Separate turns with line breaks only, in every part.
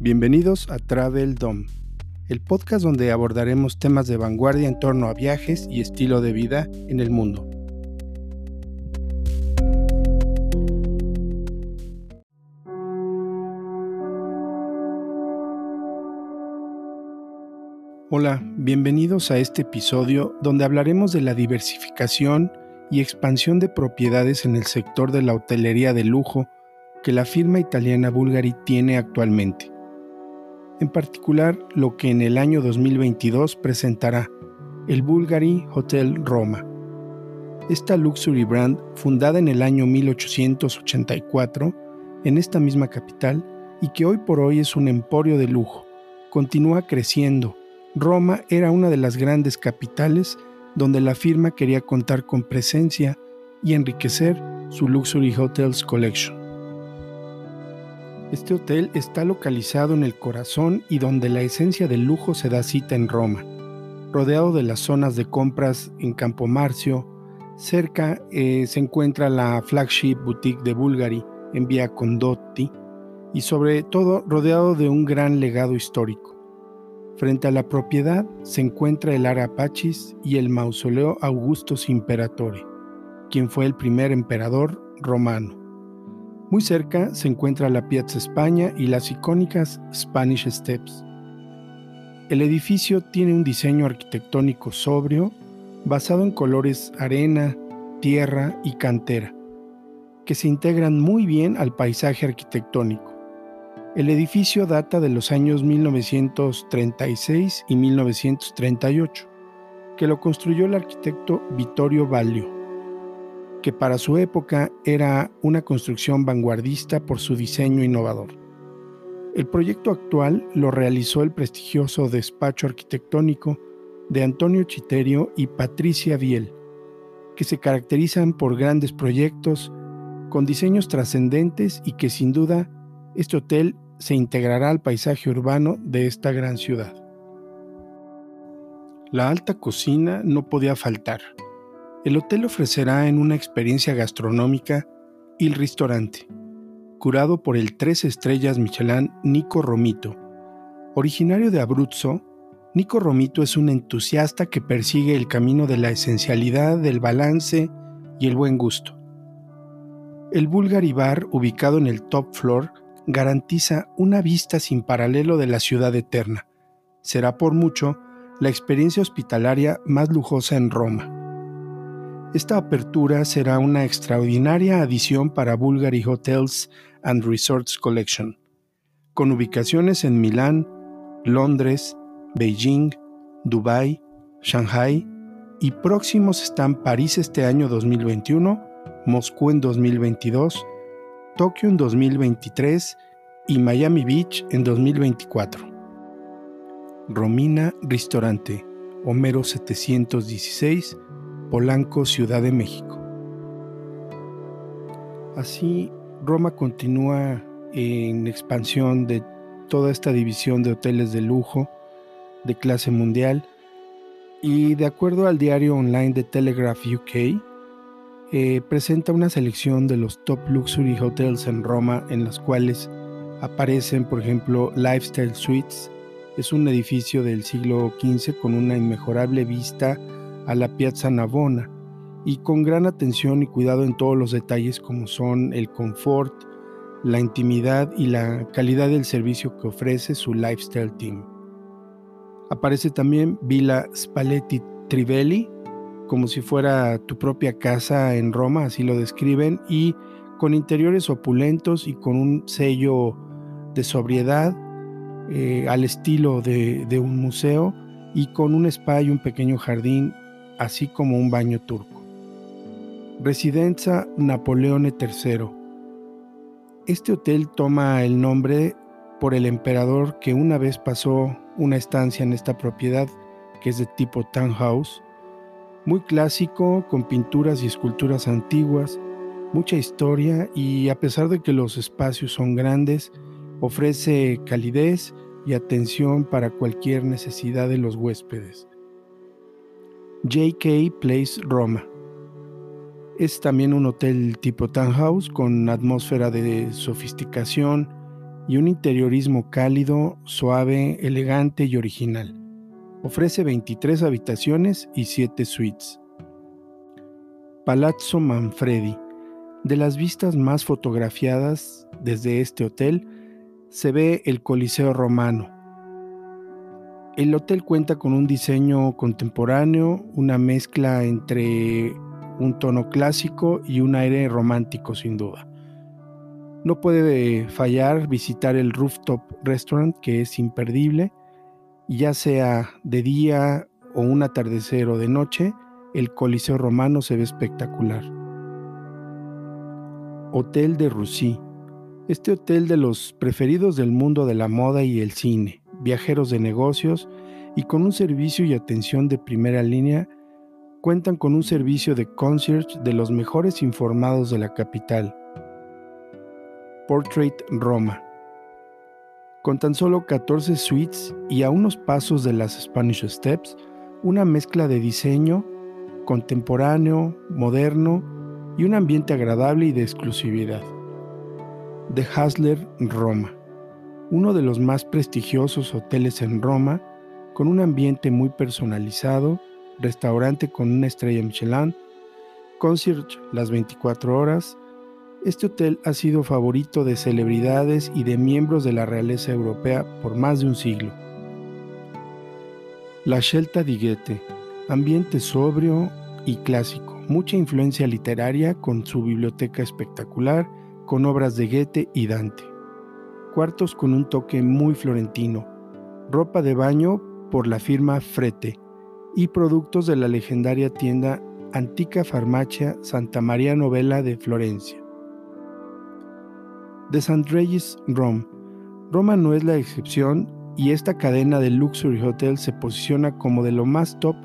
Bienvenidos a Travel Dome, el podcast donde abordaremos temas de vanguardia en torno a viajes y estilo de vida en el mundo. Hola, bienvenidos a este episodio donde hablaremos de la diversificación y expansión de propiedades en el sector de la hotelería de lujo que la firma italiana Bulgari tiene actualmente en particular lo que en el año 2022 presentará el Bulgari Hotel Roma. Esta luxury brand, fundada en el año 1884 en esta misma capital y que hoy por hoy es un emporio de lujo, continúa creciendo. Roma era una de las grandes capitales donde la firma quería contar con presencia y enriquecer su Luxury Hotels Collection. Este hotel está localizado en el corazón y donde la esencia del lujo se da cita en Roma, rodeado de las zonas de compras en Campo Marcio. Cerca eh, se encuentra la flagship boutique de Bulgari en Via Condotti y sobre todo rodeado de un gran legado histórico. Frente a la propiedad se encuentra el Ara Pachis y el mausoleo Augustus Imperatore, quien fue el primer emperador romano. Muy cerca se encuentra la Piazza España y las icónicas Spanish Steps. El edificio tiene un diseño arquitectónico sobrio, basado en colores arena, tierra y cantera, que se integran muy bien al paisaje arquitectónico. El edificio data de los años 1936 y 1938, que lo construyó el arquitecto Vittorio Ballio que para su época era una construcción vanguardista por su diseño innovador. El proyecto actual lo realizó el prestigioso despacho arquitectónico de Antonio Chiterio y Patricia Biel, que se caracterizan por grandes proyectos con diseños trascendentes y que sin duda este hotel se integrará al paisaje urbano de esta gran ciudad. La alta cocina no podía faltar el hotel ofrecerá en una experiencia gastronómica el restaurante, curado por el tres estrellas Michelin Nico Romito. Originario de Abruzzo, Nico Romito es un entusiasta que persigue el camino de la esencialidad, del balance y el buen gusto. El Bulgari Bar, ubicado en el top floor, garantiza una vista sin paralelo de la ciudad eterna. Será por mucho la experiencia hospitalaria más lujosa en Roma. Esta apertura será una extraordinaria adición para Bulgari Hotels and Resorts Collection, con ubicaciones en Milán, Londres, Beijing, Dubái, Shanghai y próximos están París este año 2021, Moscú en 2022, Tokio en 2023 y Miami Beach en 2024. Romina Restaurante, Homero 716, Polanco, Ciudad de México. Así, Roma continúa en expansión de toda esta división de hoteles de lujo de clase mundial y de acuerdo al diario online de Telegraph UK, eh, presenta una selección de los top luxury hotels en Roma en las cuales aparecen, por ejemplo, Lifestyle Suites. Es un edificio del siglo XV con una inmejorable vista a la Piazza Navona y con gran atención y cuidado en todos los detalles como son el confort, la intimidad y la calidad del servicio que ofrece su lifestyle team. Aparece también Villa Spalletti Trivelli, como si fuera tu propia casa en Roma, así lo describen, y con interiores opulentos y con un sello de sobriedad eh, al estilo de, de un museo y con un spa y un pequeño jardín así como un baño turco. Residencia Napoleone III. Este hotel toma el nombre por el emperador que una vez pasó una estancia en esta propiedad, que es de tipo townhouse, muy clásico, con pinturas y esculturas antiguas, mucha historia y a pesar de que los espacios son grandes, ofrece calidez y atención para cualquier necesidad de los huéspedes. JK Place Roma. Es también un hotel tipo townhouse con atmósfera de sofisticación y un interiorismo cálido, suave, elegante y original. Ofrece 23 habitaciones y 7 suites. Palazzo Manfredi. De las vistas más fotografiadas desde este hotel, se ve el Coliseo Romano. El hotel cuenta con un diseño contemporáneo, una mezcla entre un tono clásico y un aire romántico sin duda. No puede fallar visitar el Rooftop Restaurant, que es imperdible, ya sea de día o un atardecer o de noche, el Coliseo Romano se ve espectacular. Hotel de Roussy. Este hotel de los preferidos del mundo de la moda y el cine, viajeros de negocios y con un servicio y atención de primera línea, cuentan con un servicio de concierge de los mejores informados de la capital Portrait Roma. Con tan solo 14 suites y a unos pasos de las Spanish Steps, una mezcla de diseño contemporáneo, moderno y un ambiente agradable y de exclusividad. The Hasler Roma, uno de los más prestigiosos hoteles en Roma, con un ambiente muy personalizado, restaurante con una estrella Michelin, concierge las 24 horas, este hotel ha sido favorito de celebridades y de miembros de la realeza europea por más de un siglo. La Scelta di Goethe, ambiente sobrio y clásico, mucha influencia literaria con su biblioteca espectacular, con obras de Goethe y Dante. Cuartos con un toque muy florentino, ropa de baño por la firma Frete y productos de la legendaria tienda Antica Farmacia Santa María Novella de Florencia de. Regis Rome. Roma no es la excepción y esta cadena de luxury hotel se posiciona como de lo más top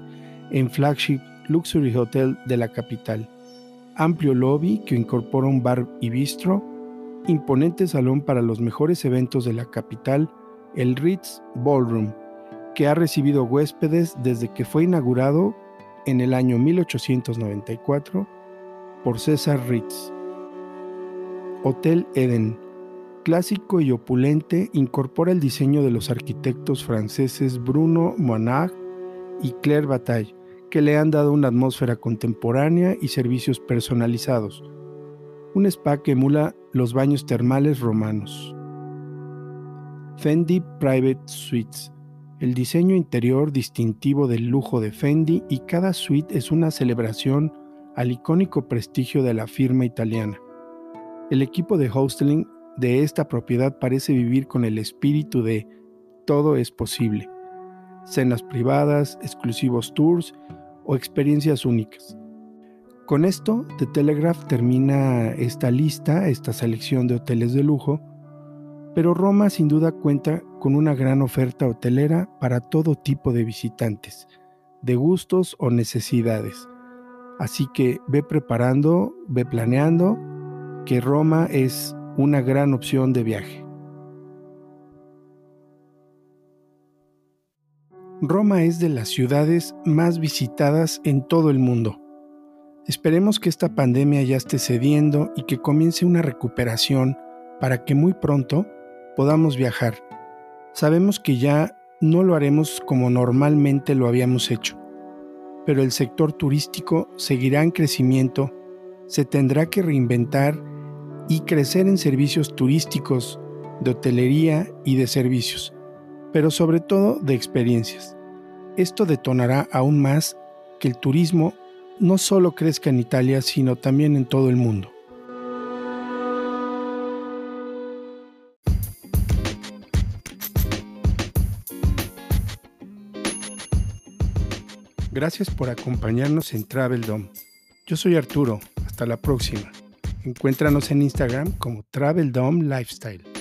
en flagship luxury hotel de la capital. Amplio lobby que incorpora un bar y bistro, imponente salón para los mejores eventos de la capital, el Ritz Ballroom, que ha recibido huéspedes desde que fue inaugurado en el año 1894 por César Ritz. Hotel Eden, clásico y opulente, incorpora el diseño de los arquitectos franceses Bruno Monag y Claire Bataille, que le han dado una atmósfera contemporánea y servicios personalizados. Un spa que emula los baños termales romanos. Fendi Private Suites. El diseño interior distintivo del lujo de Fendi y cada suite es una celebración al icónico prestigio de la firma italiana. El equipo de hosting de esta propiedad parece vivir con el espíritu de todo es posible. Cenas privadas, exclusivos tours o experiencias únicas. Con esto, The Telegraph termina esta lista, esta selección de hoteles de lujo, pero Roma sin duda cuenta con una gran oferta hotelera para todo tipo de visitantes, de gustos o necesidades. Así que ve preparando, ve planeando que Roma es una gran opción de viaje. Roma es de las ciudades más visitadas en todo el mundo. Esperemos que esta pandemia ya esté cediendo y que comience una recuperación para que muy pronto podamos viajar. Sabemos que ya no lo haremos como normalmente lo habíamos hecho, pero el sector turístico seguirá en crecimiento, se tendrá que reinventar y crecer en servicios turísticos, de hotelería y de servicios, pero sobre todo de experiencias. Esto detonará aún más que el turismo no solo crezca en Italia, sino también en todo el mundo. Gracias por acompañarnos en Travel Dome. Yo soy Arturo. Hasta la próxima. Encuéntranos en Instagram como Travel Dome Lifestyle.